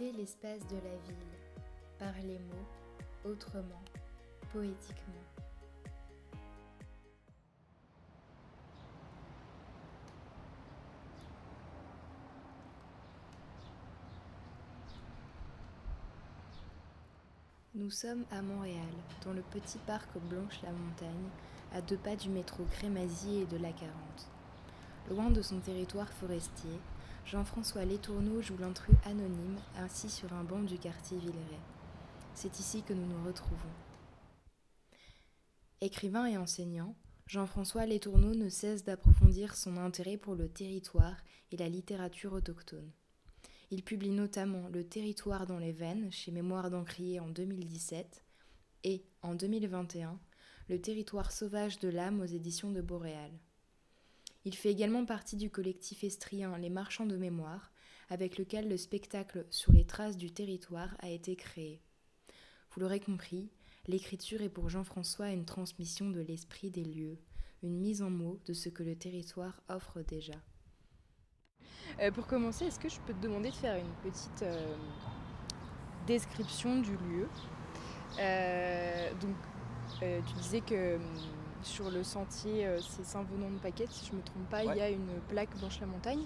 L'espace de la ville, par les mots, autrement, poétiquement. Nous sommes à Montréal, dans le petit parc Blanche-la-Montagne, à deux pas du métro Crémazie et de la 40. Loin de son territoire forestier, Jean-François Letourneau joue l'intrus anonyme assis sur un banc du quartier Villeray. C'est ici que nous nous retrouvons. Écrivain et enseignant, Jean-François Letourneau ne cesse d'approfondir son intérêt pour le territoire et la littérature autochtone. Il publie notamment Le territoire dans les veines chez Mémoire d'Encrier en 2017 et, en 2021, Le territoire sauvage de l'âme aux éditions de Boréal. Il fait également partie du collectif estrien Les Marchands de Mémoire, avec lequel le spectacle Sur les traces du territoire a été créé. Vous l'aurez compris, l'écriture est pour Jean-François une transmission de l'esprit des lieux, une mise en mots de ce que le territoire offre déjà. Euh, pour commencer, est-ce que je peux te demander de faire une petite euh, description du lieu? Euh, Donc, tu disais que hum, sur le sentier, c'est Saint-Venant de Paquette, si je ne me trompe pas, il y a une plaque Blanche-la-Montagne.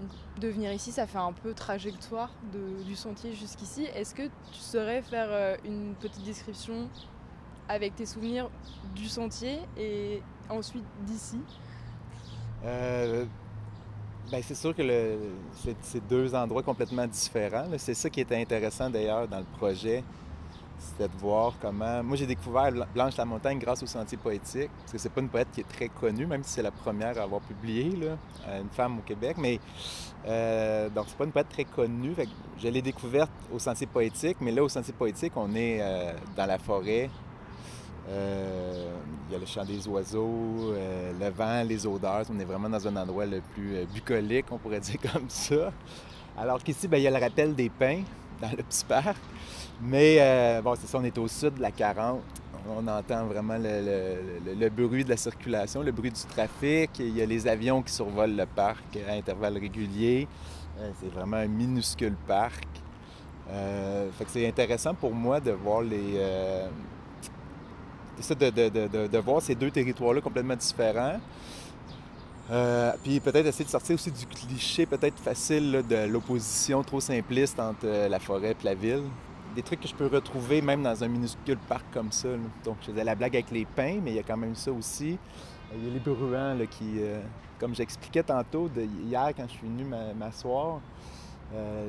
Donc, de venir ici, ça fait un peu trajectoire du sentier jusqu'ici. Est-ce que tu saurais faire une petite description avec tes souvenirs du sentier et ensuite d'ici? Ben, c'est sûr que c'est deux endroits complètement différents. C'est ça qui était intéressant d'ailleurs dans le projet. C'était de voir comment. Moi, j'ai découvert Blanche la Montagne grâce au Sentier poétique, parce que c'est pas une poète qui est très connue, même si c'est la première à avoir publié, là, euh, une femme au Québec. Mais euh, donc, c'est pas une poète très connue. je l'ai découverte au Sentier poétique, mais là, au Sentier poétique, on est euh, dans la forêt, euh, il y a le chant des oiseaux, le vent, les odeurs. On est vraiment dans un endroit le plus bucolique, on pourrait dire comme ça. Alors qu'ici, ben, il y a le rappel des pins le petit parc. Mais bon, c'est ça, on est au sud de la 40. On entend vraiment le, bruit de la circulation, le bruit du trafic. Il y a les avions qui survolent le parc à intervalles réguliers. c'est vraiment un minuscule parc. que c'est intéressant pour moi de voir les, de, voir ces deux territoires-là complètement différents. Euh, puis peut-être essayer de sortir aussi du cliché peut-être facile de l'opposition trop simpliste entre euh, la forêt et la ville. Des trucs que je peux retrouver même dans un minuscule parc comme ça. Donc je faisais la blague avec les pins, mais il y a quand même ça aussi. Il y a les bruants qui, euh, comme j'expliquais tantôt, hier quand je suis venu m'asseoir, euh,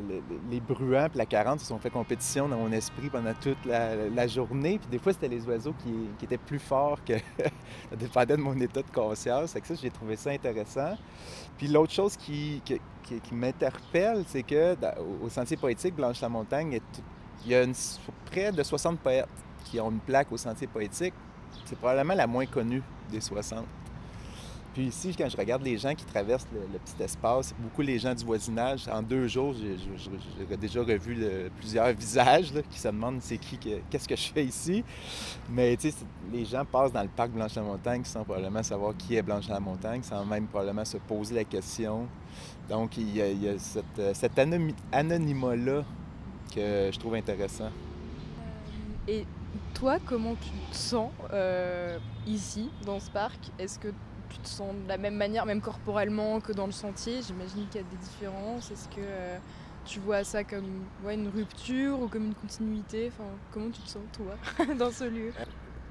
les, bruants et la 40 se sont fait compétition dans mon esprit pendant toute la, journée. Puis des fois, c'était les oiseaux qui, étaient plus forts que. ça dépendait de mon état de conscience. J'ai trouvé ça intéressant. Puis l'autre chose qui, m'interpelle, c'est que au Sentier poétique Blanche-la-Montagne, il y a près de 60 poètes qui ont une plaque au Sentier poétique. C'est probablement la moins connue des 60. Puis ici, quand je regarde les gens qui traversent le, petit espace, beaucoup les gens du voisinage. En deux jours, j'ai déjà revu plusieurs visages qui se demandent c'est qui, qu'est-ce que je fais ici. Mais tu sais, les gens passent dans le parc Blanche-la-Montagne sans probablement savoir qui est Blanche-la-Montagne, sans même probablement se poser la question. Donc, il y a, cet anonymat-là que je trouve intéressant. Et toi, comment tu te sens euh, ici, dans ce parc? Est-ce que tu te sens de la même manière, même corporellement, que dans le sentier. J'imagine qu'il y a des différences. Est-ce que euh, tu vois ça comme une rupture ou comme une continuité? Enfin, Comment tu te sens, toi, dans ce lieu?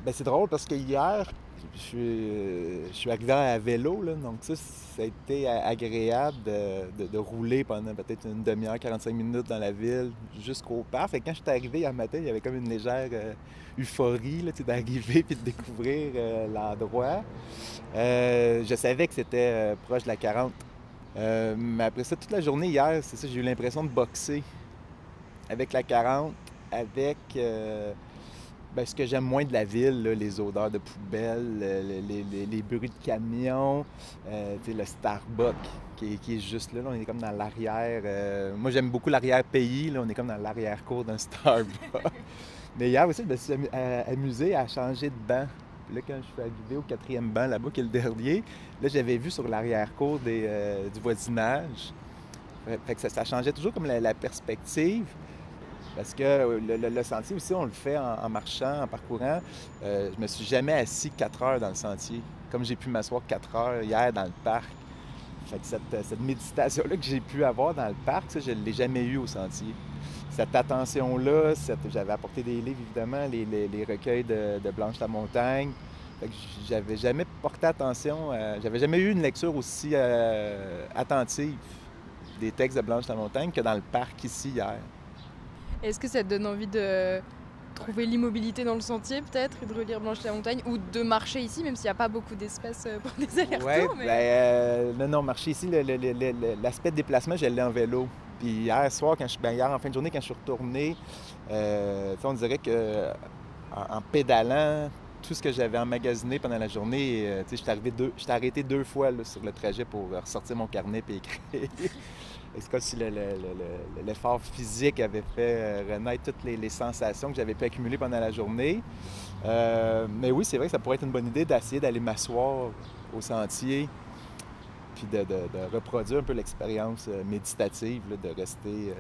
Ben, C'est drôle parce que hier, je euh, je suis arrivé à vélo, là, donc ça, ça a été agréable de, rouler pendant peut-être une demi-heure, 45 minutes dans la ville jusqu'au parc. Et quand je suis arrivé hier matin, il y avait comme une légère euh, euphorie d'arriver et de découvrir euh, l'endroit. je savais que c'était proche de la 40. mais après ça, toute la journée hier, c'est ça, j'ai eu l'impression de boxer avec la 40, avec ben, ce que j'aime moins de la ville, les odeurs de poubelles, les, bruits de camions, euh, le Starbucks qui, est juste là, On est comme dans l'arrière. Euh, moi, j'aime beaucoup l'arrière-pays. On est comme dans l'arrière-cour d'un Starbucks. Mais hier aussi, je me suis amusé à changer de banc. là, quand je suis arrivé au quatrième banc là-bas, qui est le dernier, là, j'avais vu sur l'arrière-cour euh, du voisinage Fait que ça, changeait toujours comme la, perspective. Parce que le, sentier aussi, on le fait en, marchant, en parcourant. Euh, je me suis jamais assis quatre heures dans le sentier, comme j'ai pu m'asseoir quatre heures hier dans le parc. Fait que cette, méditation-là que j'ai pu avoir dans le parc, ça, je ne l'ai jamais eu au sentier. Cette attention-là, j'avais apporté des livres, évidemment, les, recueils de, Blanche la Montagne. j'avais jamais porté attention, j'avais jamais eu une lecture aussi euh, attentive des textes de Blanche la Montagne que dans le parc ici hier. Est-ce que ça te donne envie de trouver l'immobilité dans le sentier peut-être et de relire Blanche la Montagne ou de marcher ici même s'il n'y a pas beaucoup d'espace euh, pour des allers-retours ben, euh, non, non, marcher ici, l'aspect de déplacement, j'allais en vélo. Puis hier soir, quand je, ben, hier en fin de journée, quand je suis retourné, euh, on dirait que en, pédalant, tout ce que j'avais emmagasiné pendant la journée, je suis arrêté deux fois sur le trajet pour ressortir mon carnet et écrire. C'est comme si l'effort physique avait fait euh, renaître toutes les, sensations que j'avais pu accumuler pendant la journée. Euh, mais oui, c'est vrai que ça pourrait être une bonne idée d'essayer d'aller m'asseoir au sentier, puis de, reproduire un peu l'expérience euh, méditative, de rester.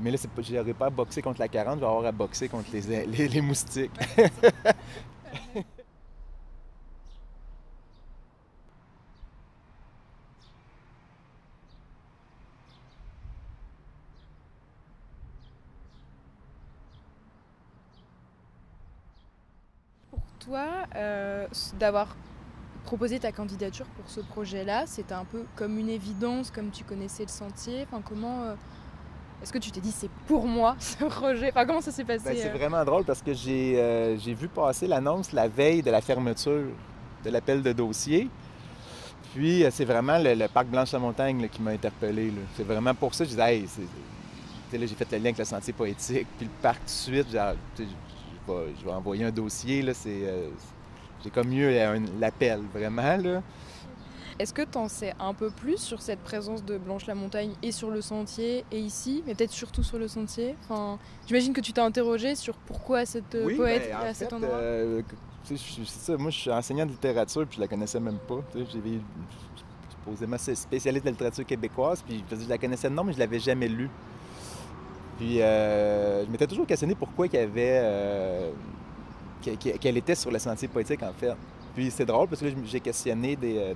Mais là, je n'aurai pas à boxer contre la 40, je vais avoir à boxer contre les, les moustiques. toi, euh, d'avoir proposé ta candidature pour ce projet-là, c'était un peu comme une évidence, comme tu connaissais le sentier. Enfin, comment euh, est-ce que tu t'es dit c'est pour moi ce projet? Enfin, comment ça s'est passé ben, C'est euh? vraiment drôle parce que j'ai vu passer l'annonce la veille de la fermeture de l'appel de dossier. Puis c'est vraiment le, parc Blanche-la-Montagne qui m'a interpellé. C'est vraiment pour ça que je disais, hey, j'ai fait le lien avec le sentier poétique, puis le parc tout de suite, genre, je vais envoyer un dossier. Là, c'est, euh, j'ai comme mieux l'appel, vraiment. Là. Est-ce que tu en sais un peu plus sur cette présence de Blanche-la-Montagne et sur le sentier et ici, mais peut-être surtout sur le sentier? Enfin, J'imagine que tu t'es interrogé sur pourquoi cette euh, poète ben, à cet endroit. Euh, ça, moi, je suis enseignant de littérature puis je la connaissais même pas. J'ai supposément spécialiste de littérature québécoise puis je la connaissais non, mais je l'avais jamais lue. Puis euh, je m'étais toujours questionné pourquoi qu'elle avait. Euh, qu'elle était sur le sentier poétique, en fait. Puis c'est drôle parce que j'ai questionné des, euh,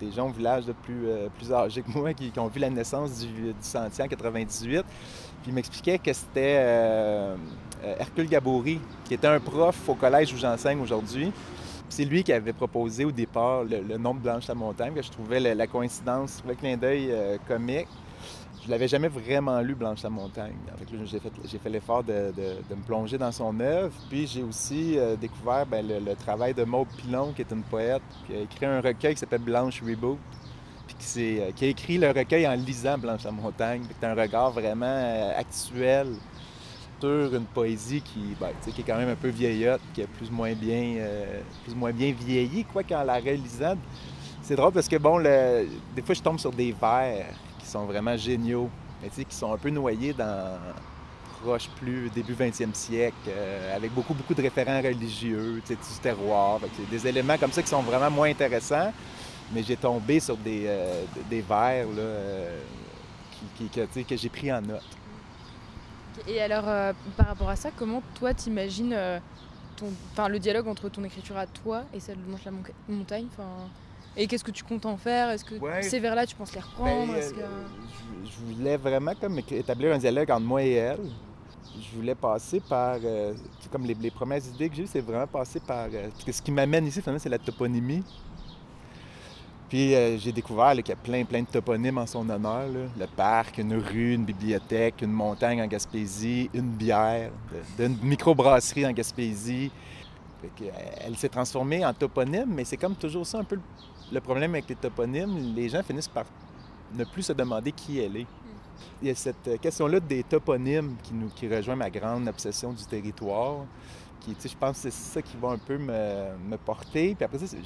des, gens au village de plus, âgés que moi qui, ont vu la naissance du, sentier en 98. Puis ils m'expliquaient que c'était Hercule Gabory, qui était un prof au collège où j'enseigne aujourd'hui. C'est lui qui avait proposé au départ le, nom de Blanche la Montagne, que je trouvais la, coïncidence, je trouvais le clin d'œil comique. Je l'avais jamais vraiment lu, Blanche la Montagne. j'ai fait, fait l'effort de, me plonger dans son œuvre. Puis j'ai aussi euh, découvert ben, le, travail de Maud Pilon, qui est une poète, qui a écrit un recueil qui s'appelle Blanche Reboot, puis qui, euh, a écrit le recueil en lisant Blanche la Montagne. C'est un regard vraiment euh, actuel sur une poésie qui, ben, qui est quand même un peu vieillotte, qui est plus ou moins bien, plus ou vieillie, quoi qu'en la réalisant. C'est drôle parce que, bon, des fois, je tombe sur des vers qui sont vraiment géniaux, qui sont un peu noyés dans proche plus début 20e siècle, euh, avec beaucoup, beaucoup de référents religieux, du terroir. des éléments comme ça qui sont vraiment moins intéressants, mais j'ai tombé sur des, euh, des vers là, euh, qui, que, j'ai pris en note. Et alors, par rapport à ça, comment toi t'imagines ton, le dialogue entre ton écriture à toi et celle de la Montagne et qu'est-ce que tu comptes en faire? Est-ce que ces vers-là, tu penses les reprendre? Ben, je, voulais vraiment comme établir un dialogue entre moi et elle. Je voulais passer par. Euh, comme les, premières idées que j'ai eues, c'est vraiment passer par. Euh, ce qui m'amène ici, finalement, c'est la toponymie. Puis euh, j'ai découvert qu'il y a plein, plein de toponymes en son honneur. Le parc, une rue, une bibliothèque, une montagne en Gaspésie, une bière, une microbrasserie en Gaspésie. elle s'est transformée en toponyme, mais c'est comme toujours ça un peu le problème avec les toponymes, les gens finissent par ne plus se demander qui elle est. Hmm. Il y a cette question-là des toponymes qui, nous, qui rejoint ma grande obsession du territoire, qui, je pense que c'est ça qui va un peu me, porter. Puis après ça,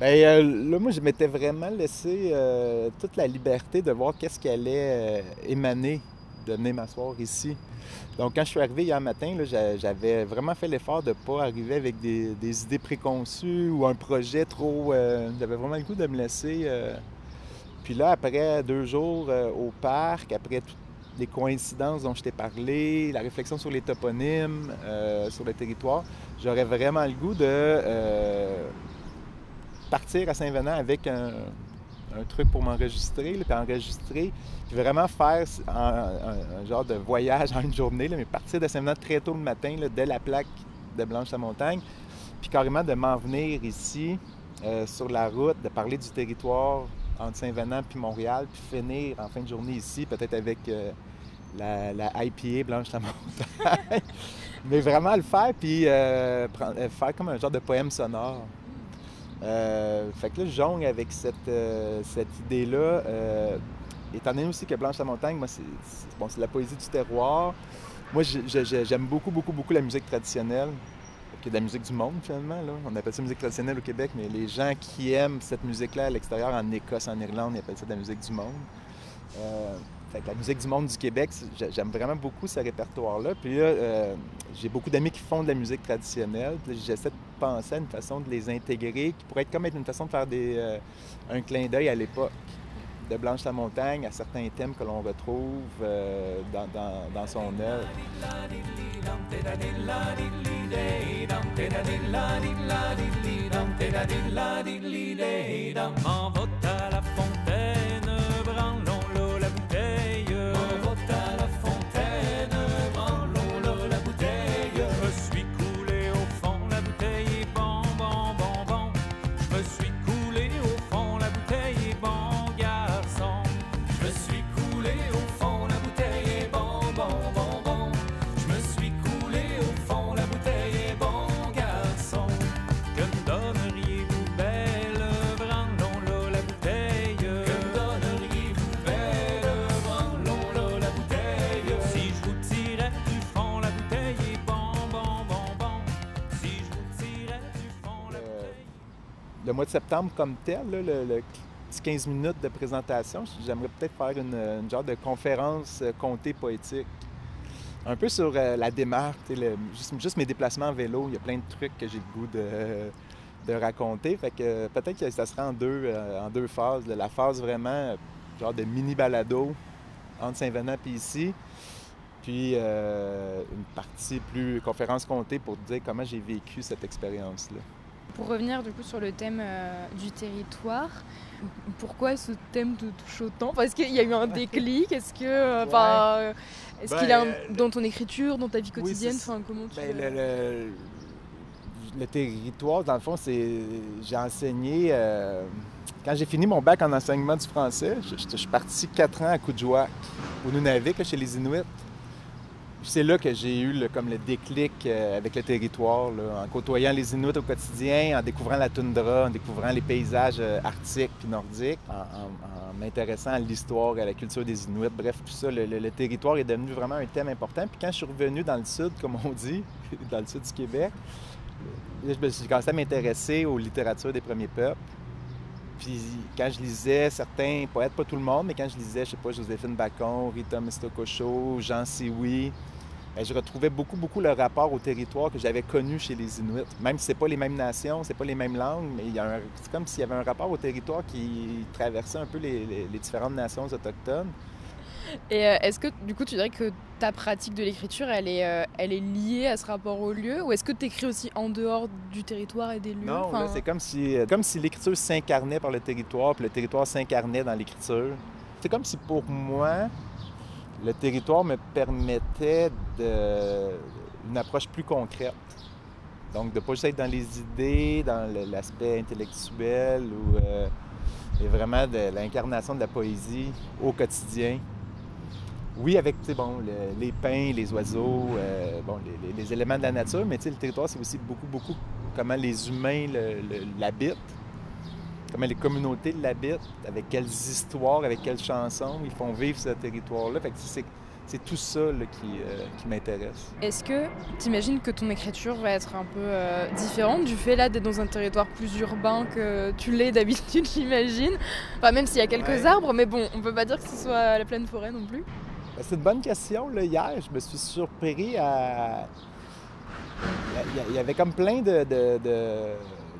ben, euh, là, moi, je m'étais vraiment laissé euh, toute la liberté de voir qu'est-ce qui allait euh, émaner de venir m'asseoir ici. Donc, quand je suis arrivé hier matin, j'avais vraiment fait l'effort de ne pas arriver avec des, idées préconçues ou un projet trop. Euh, j'avais vraiment le goût de me laisser, euh, Puis là, après deux jours euh, au parc, après toutes les coïncidences dont je t'ai parlé, la réflexion sur les toponymes, sur le territoire, j'aurais vraiment le goût de partir à Saint-Venant avec un, un truc pour m'enregistrer, puis enregistrer, puis vraiment faire un, genre de voyage en une journée, là, mais partir de Saint-Venant très tôt le matin, là, dès la plaque de Blanche-la-Montagne, puis carrément de m'en venir ici, euh, sur la route, de parler du territoire entre Saint-Venant puis Montréal, puis finir en fin de journée ici, peut-être avec euh, la, IPA Blanche-la-Montagne. mais vraiment le faire, puis euh, faire comme un genre de poème sonore. Euh, fait que là, je jongle avec cette, euh, cette idée-là. euh, étant donné aussi que Blanche-la-Montagne, moi, c'est bon, c'est la poésie du terroir. Moi, j'ai- j'ai- j'aime beaucoup, beaucoup, beaucoup la musique traditionnelle, qui est de la musique du monde, finalement. Là. On appelle ça musique traditionnelle au Québec, mais les gens qui aiment cette musique-là à l'extérieur, en Écosse, en Irlande, ils appellent ça de la musique du monde. La musique du monde du Québec, j'aime vraiment beaucoup ce répertoire-là. Puis là, euh, j'ai beaucoup d'amis qui font de la musique traditionnelle. J'essaie de penser à une façon de les intégrer, qui pourrait être comme être une façon de faire euh, un clin d'œil à l'époque de Blanche-la-Montagne, à certains thèmes que l'on retrouve euh, dans son œuvre. Le mois de septembre comme tel, le, petit 15 minutes de présentation, j'aimerais peut-être faire une, genre de conférence euh, contée poétique. Un peu sur euh, la démarche, juste, mes déplacements en vélo. Il y a plein de trucs que j'ai le goût de, raconter. Fait que euh, peut-être que ça sera en deux, en deux phases. La phase vraiment genre de mini balado entre Saint-Venant et ici. Puis une partie plus conférence comptée pour dire comment j'ai vécu cette expérience-là. Pour revenir du coup sur le thème euh, du territoire, pourquoi ce thème te touche autant Parce qu'il y a eu un déclic Est-ce que, euh, euh, est-ce qu'il est un- euh, dans ton écriture, dans ta vie quotidienne comment tu Ben, euh, le, le- le territoire, dans le fond, c'est. J'ai enseigné. quand j'ai fini mon bac en enseignement du français, je, je- je suis parti quatre ans à Coudjouac, au Nunavik, là, chez les Inuits. C'est là que j'ai eu le, comme le déclic euh, avec le territoire, en côtoyant les Inuits au quotidien, en découvrant la toundra, en découvrant les paysages euh, arctiques puis nordiques, en, m'intéressant à l'histoire et à la culture des Inuits. Bref, tout ça, le, territoire est devenu vraiment un thème important. Puis quand je suis revenu dans le sud, comme on dit, dans le sud du Québec, je me suis commencé à m'intéresser aux littératures des premiers peuples. Puis quand je lisais certains poètes, pas tout le monde, mais quand je lisais, je sais pas, Joséphine Bacon, Rita Mistokosho, Jean Sioui, ben, je retrouvais beaucoup, beaucoup le rapport au territoire que j'avais connu chez les Inuits. Même si c'est pas les mêmes nations, c'est pas les mêmes langues, mais c'est comme s'il y avait un rapport au territoire qui traversait un peu les, les- les différentes nations autochtones. Et euh, est-ce que du coup tu dirais que ta pratique de l'écriture elle est, euh, elle est liée à ce rapport au lieu ou est-ce que tu écris aussi en dehors du territoire et des lieux? Non, Enfin, c'est comme si, euh, comme si l'écriture s'incarnait par le territoire, puis le territoire s'incarnait dans l'écriture. C'est comme si pour moi, le territoire me permettait une approche plus concrète. Donc, de ne pas juste être dans les idées, dans l'aspect intellectuel, ou euh, et vraiment de l'incarnation de la poésie au quotidien. Oui, avec bon, le- les pins, les oiseaux, euh, les, les- éléments de la nature, mais le territoire, c'est aussi beaucoup, beaucoup comment les humains l'habitent, comment les communautés l'habitent, avec quelles histoires, avec quelles chansons ils font vivre ce territoire-là. Fait que c'est, c'est tout ça là, qui, euh, qui m'intéresse. Est-ce que tu imagines que ton écriture va être un peu euh, différente du fait là d'être dans un territoire plus urbain que tu l'es d'habitude, j'imagine? Enfin, même s'il y a quelques Ouais. arbres, mais bon, on peut pas dire que ce soit la pleine forêt non plus. Ben, C'est une bonne question. Là. Hier, je me suis surpris à. Il y avait comme plein de, de- de-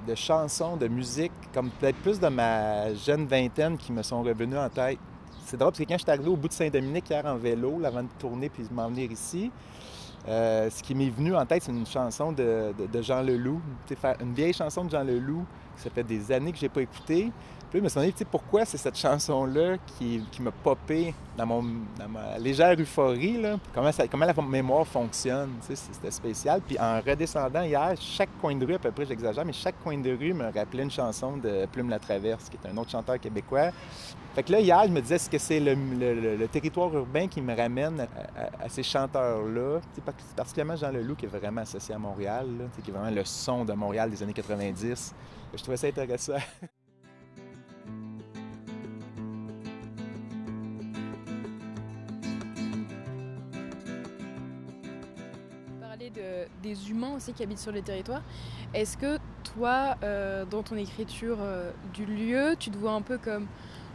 de chansons, de musique, comme peut-être plus de ma jeune vingtaine qui me sont revenus en tête. C'est drôle parce que quand je suis arrivé au bout de Saint-Dominique hier en vélo, avant de tourner puis de m'en venir ici, euh, ce qui m'est venu en tête, c'est une chanson de, de- de Jean Leloup, une vieille chanson de Jean Leloup, ça fait des années que je n'ai pas écouté. Puis je me suis demandé, pourquoi c'est cette chanson-là qui, m'a popé dans, mon, ma légère euphorie, là? Comment, la mémoire fonctionne, c'était spécial. Puis en redescendant hier, chaque coin de rue, à peu près, j'exagère, mais chaque coin de rue me rappelait une chanson de Plume la Traverse, qui est un autre chanteur québécois. Fait que là, hier, je me disais, est-ce que c'est le, territoire urbain qui me ramène à, ces chanteurs-là? Particulièrement Jean Leloup, qui est vraiment associé à Montréal, là, qui est vraiment le son de Montréal des années 90. Je trouvais ça intéressant. parler de- des humains aussi qui habitent sur les territoires. Est-ce que toi, euh, dans ton écriture euh, du lieu, tu te vois un peu comme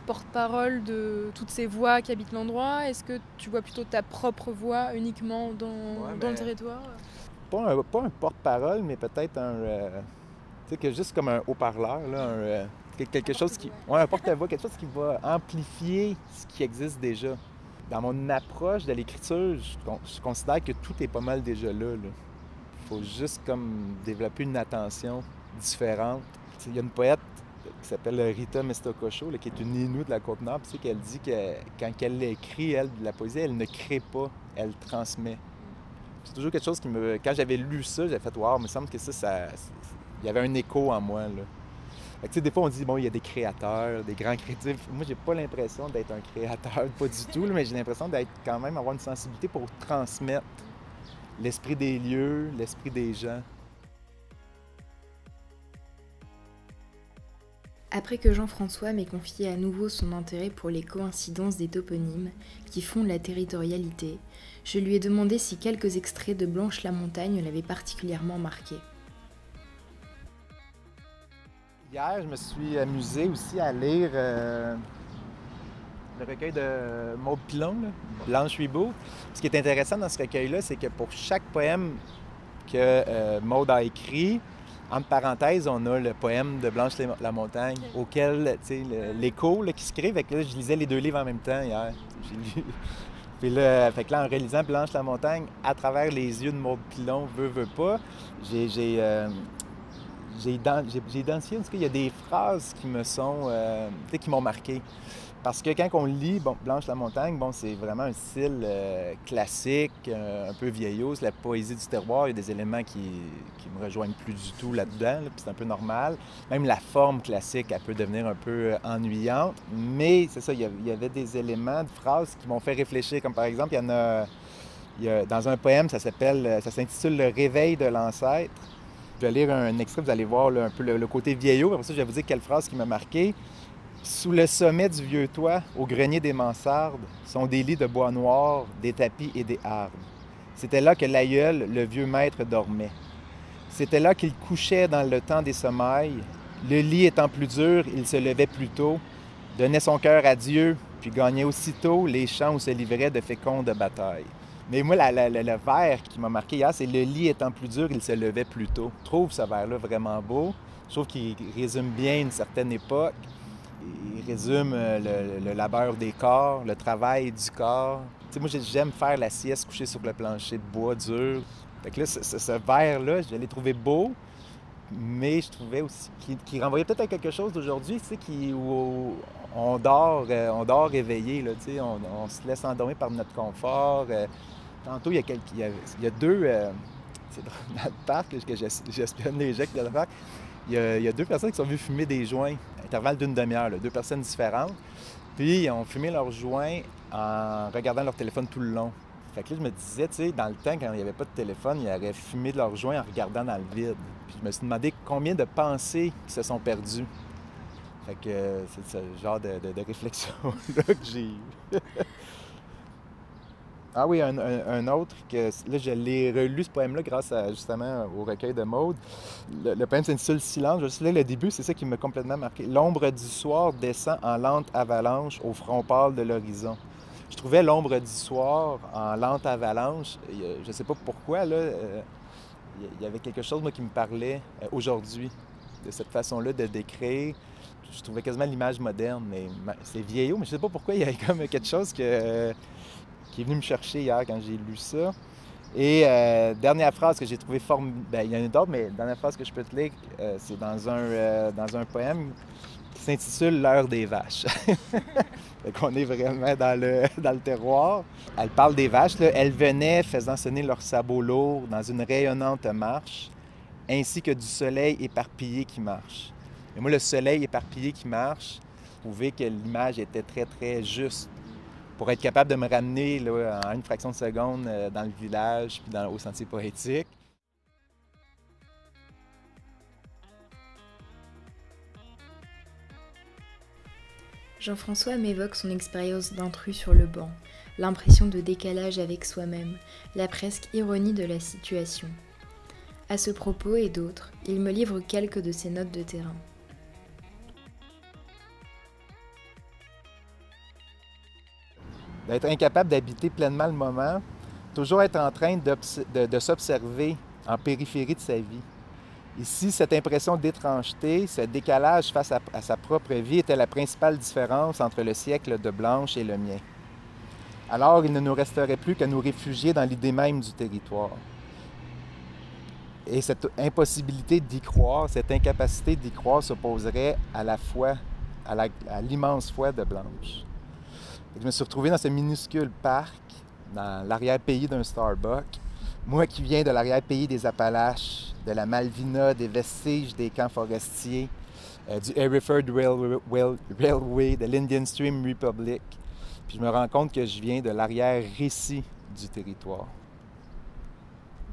porte-parole de toutes ces voix qui habitent l'endroit? Est-ce que tu vois plutôt ta propre voix uniquement dans, Ouais, dans le territoire? pas un, pas un porte-parole, mais peut-être un. euh, sais, que juste comme un haut-parleur, euh, quel- quelque chose qui. Ouais, un porte-voix, quelque chose qui va amplifier ce qui existe déjà. Dans mon approche de l'écriture, je, con- je considère que tout est pas mal déjà là. Il faut juste comme développer une attention différente. Il y a une poète qui s'appelle Rita Mestokosho, là, qui est une Inou de la Côte-Nord, tu sais, qu'elle dit que quand elle écrit, elle, de la poésie, elle ne crée pas, elle transmet. C'est toujours quelque chose qui me. Quand j'avais lu ça, j'avais fait Wow, il me semble que ça, ça. Il y avait un écho en moi. Là. Fait que, des fois, on dit, bon, il y a des créateurs, des grands créatifs. Moi, j'ai pas l'impression d'être un créateur, pas du tout, mais j'ai l'impression d'être quand même avoir une sensibilité pour transmettre l'esprit des lieux, l'esprit des gens. Après que Jean-François m'ait confié à nouveau son intérêt pour les coïncidences des toponymes qui font la territorialité, je lui ai demandé si quelques extraits de Blanche la Montagne l'avaient particulièrement marqué. Hier, je me suis amusé aussi à lire euh, le recueil de Maud Pilon, là, Blanche Huibeau. Ce qui est intéressant dans ce recueil-là, c'est que pour chaque poème que euh, Maud a écrit, entre parenthèses, on a le poème de Blanche la- Montagne, auquel, tu sais, l'écho qui se crée. Fait que là, je lisais les deux livres en même temps hier. J'ai lu. Puis là, fait que là, en réalisant Blanche la Montagne, à travers les yeux de Maud Pilon, veut, veut pas, j'ai... j'ai, euh, j'ai ident- j'ai- j'ai identifié, en tout cas, il y a des phrases qui me sont, euh, qui m'ont marqué. Parce que quand on lit Blanche la montagne, bon, c'est vraiment un style euh, classique, euh, un peu vieillot, c'est la poésie du terroir. Il y a des éléments qui, qui me rejoignent plus du tout là-dedans, là, puis c'est un peu normal. Même la forme classique, elle peut devenir un peu ennuyante. Mais c'est ça, il y, avait des éléments de phrases qui m'ont fait réfléchir. Comme par exemple, il y en a, a- dans un poème, ça s'appelle, ça s'intitule Le réveil de l'ancêtre. Je vais lire un extrait, vous allez voir un peu le, le côté vieillot. Après ça, je vais vous dire quelle phrase qui m'a marqué. Sous le sommet du vieux toit, au grenier des mansardes, sont des lits de bois noir, des tapis et des hardes. C'était là que l'aïeul, le vieux maître, dormait. C'était là qu'il couchait dans le temps des sommeils. Le lit étant plus dur, il se levait plus tôt, donnait son cœur à Dieu, puis gagnait aussitôt les champs où se livraient de fécondes batailles. Mais moi, la- le vers qui m'a marqué hier, c'est le lit étant plus dur, il se levait plus tôt. Je trouve ce vers-là vraiment beau. Je trouve qu'il résume bien une certaine époque. Il résume euh, le, le labeur des corps, le travail du corps. Tu sais, moi, j'ai- j'aime faire la sieste couchée sur le plancher de bois dur. Fait que là, ce, ce- vers-là, je l'ai trouvé beau, mais je trouvais aussi qu'il renvoyait peut-être à quelque chose d'aujourd'hui, tu sais, où on dort, euh, on dort on, se laisse endormir par notre confort. euh. tantôt, il y a, deux... c'est dans le parc, que j'es- j'espionne les gens dans le parc, il y, a, il y deux personnes qui sont venues fumer des joints, à intervalle d'une demi-heure, deux personnes différentes. Puis ils ont fumé leurs joints en regardant leur téléphone tout le long. Fait que là, je me disais, tu dans le temps, quand il n'y avait pas de téléphone, ils auraient fumé de leurs joints en regardant dans le vide. Puis je me suis demandé combien de pensées se sont perdues. C'est ce genre de, réflexion-là que j'ai eu. ah oui, un, autre, que là, je l'ai relu ce poème-là grâce à, justement au recueil de Maude. Le, poème s'intitule Silence. Je suis là, le début, c'est ça qui m'a complètement marqué. L'ombre du soir descend en lente avalanche au front pâle de l'horizon. Je trouvais l'ombre du soir en lente avalanche. Je ne sais pas pourquoi, là. euh, il y- il y avait quelque chose, moi, qui me parlait euh, aujourd'hui. de cette façon-là de décrire. Je trouvais quasiment l'image moderne, mais c'est vieillot, mais je sais pas pourquoi il y a comme quelque chose qui est venu me chercher hier quand j'ai lu ça. Et euh, dernière phrase que j'ai trouvée formidable, il y en a d'autres, mais dernière phrase que je peux te lire, euh, c'est dans, un, euh, dans un poème qui s'intitule L'heure des vaches. fait qu'on est vraiment dans le, dans le terroir. Elle parle des vaches. Elles venaient faisant sonner leurs sabots lourds dans une rayonnante marche, ainsi que du soleil éparpillé qui marche. Et moi, le soleil éparpillé qui marche, je trouvais que l'image était très, très juste pour être capable de me ramener là, en une fraction de seconde euh, dans le village puis dans, au sentier poétique. Jean-François m'évoque son expérience d'intrus sur le banc, l'impression de décalage avec soi-même, la presque ironie de la situation. À ce propos et d'autres, il me livre quelques de ses notes de terrain. D'être incapable d'habiter pleinement le moment, toujours être en train de, s'observer en périphérie de sa vie. Ici, cette impression d'étrangeté, ce décalage face à, à, sa propre vie était la principale différence entre le siècle de Blanche et le mien. Alors, il ne nous resterait plus qu'à nous réfugier dans l'idée même du territoire. Et cette impossibilité d'y croire, cette incapacité d'y croire s'opposerait à la foi, à l'immense foi de Blanche. Je me suis retrouvé dans ce minuscule parc, dans l'arrière-pays d'un Starbucks. Moi qui viens de l'arrière-pays des Appalaches, de la Malvina, des vestiges des camps forestiers, euh, du Hereford Railway, de l'Indian Stream Republic. Puis je me rends compte que je viens de l'arrière-récit du territoire.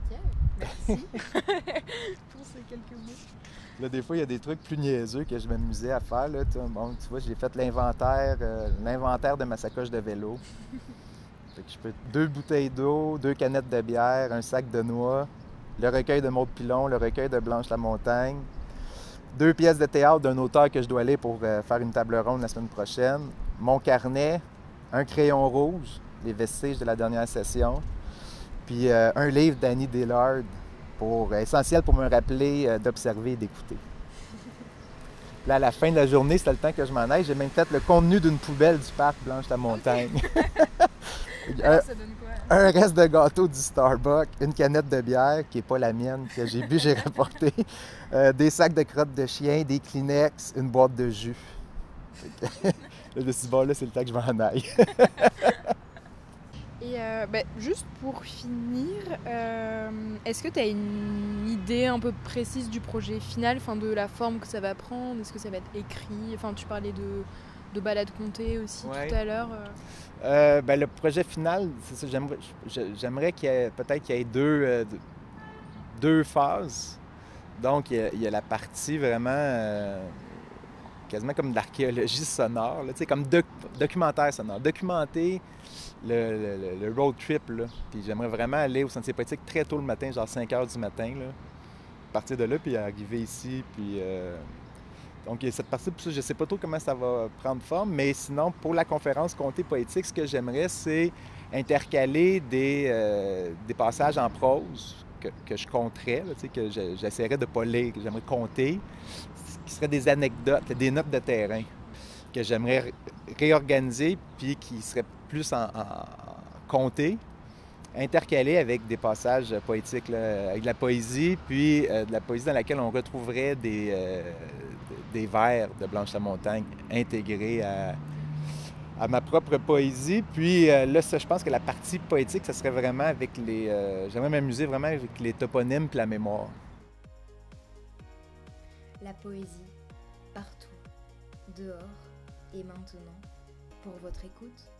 Merci pour ces quelques mots. Là, des fois, il y a des trucs plus niaiseux que je m'amusais à faire. Là. Bon, tu vois, j'ai fait l'inventaire, euh, l'inventaire de ma sacoche de vélo. Fait que je peux deux bouteilles d'eau, deux canettes de bière, un sac de noix, le recueil de Maud Pilon, le recueil de Blanche la Montagne, deux pièces de théâtre d'un auteur que je dois aller pour euh, faire une table ronde la semaine prochaine, mon carnet, un crayon rouge, les vestiges de la dernière session, puis euh, un livre d'Annie Dillard, pour, euh, essentiel pour me rappeler euh, d'observer et d'écouter. Là, à la fin de la journée, c'était le temps que je m'en aille. J'ai même fait le contenu d'une poubelle du parc Blanche-la-Montagne. Alors, ça donne quoi? un reste de gâteau du Starbucks, une canette de bière qui n'est pas la mienne, que j'ai bu, j'ai rapporté, euh, des sacs de crottes de chien, des Kleenex, une boîte de jus. Que, de ce bord-là, c'est le temps que je m'en aille. Et euh, bah, juste pour finir, euh, est-ce que tu as une idée un peu précise du projet final, de la forme que ça va prendre? Est-ce que ça va être écrit? Enfin, tu parlais de, de balade comptée aussi Ouais. tout à l'heure. euh. Ben, le projet final, c'est ça, j'aimerais, qu'il y ait peut-être qu'il y ait deux, deux- phases. Donc, il y a, il y a la partie vraiment quasiment comme de l'archéologie sonore, là, comme doc- documentaire sonore. Documenter le, le- road trip. Là. Puis j'aimerais vraiment aller au sentier poétique très tôt le matin, genre 5 heures du matin. Là. Partir de là, puis arriver ici, puis... euh, donc, cette partie, ça, je ne sais pas trop comment ça va prendre forme, mais sinon, pour la conférence Comté poétique, ce que j'aimerais, c'est intercaler des, euh, passages en prose que, je compterais, là, que je- j'essaierais de pas lire, que j'aimerais compter, qui seraient des anecdotes, des notes de terrain que j'aimerais ré- réorganiser, puis qui seraient plus en, en comptés, intercalés avec des passages poétiques, avec de la poésie, puis euh, de la poésie dans laquelle on retrouverait des, euh, des vers de Blanche la Montagne intégrés à, à ma propre poésie. Puis euh, là, je pense que la partie poétique, ça serait vraiment avec les... J'aimerais m'amuser vraiment avec les toponymes puis la mémoire. La poésie, partout, dehors et maintenant, pour votre écoute.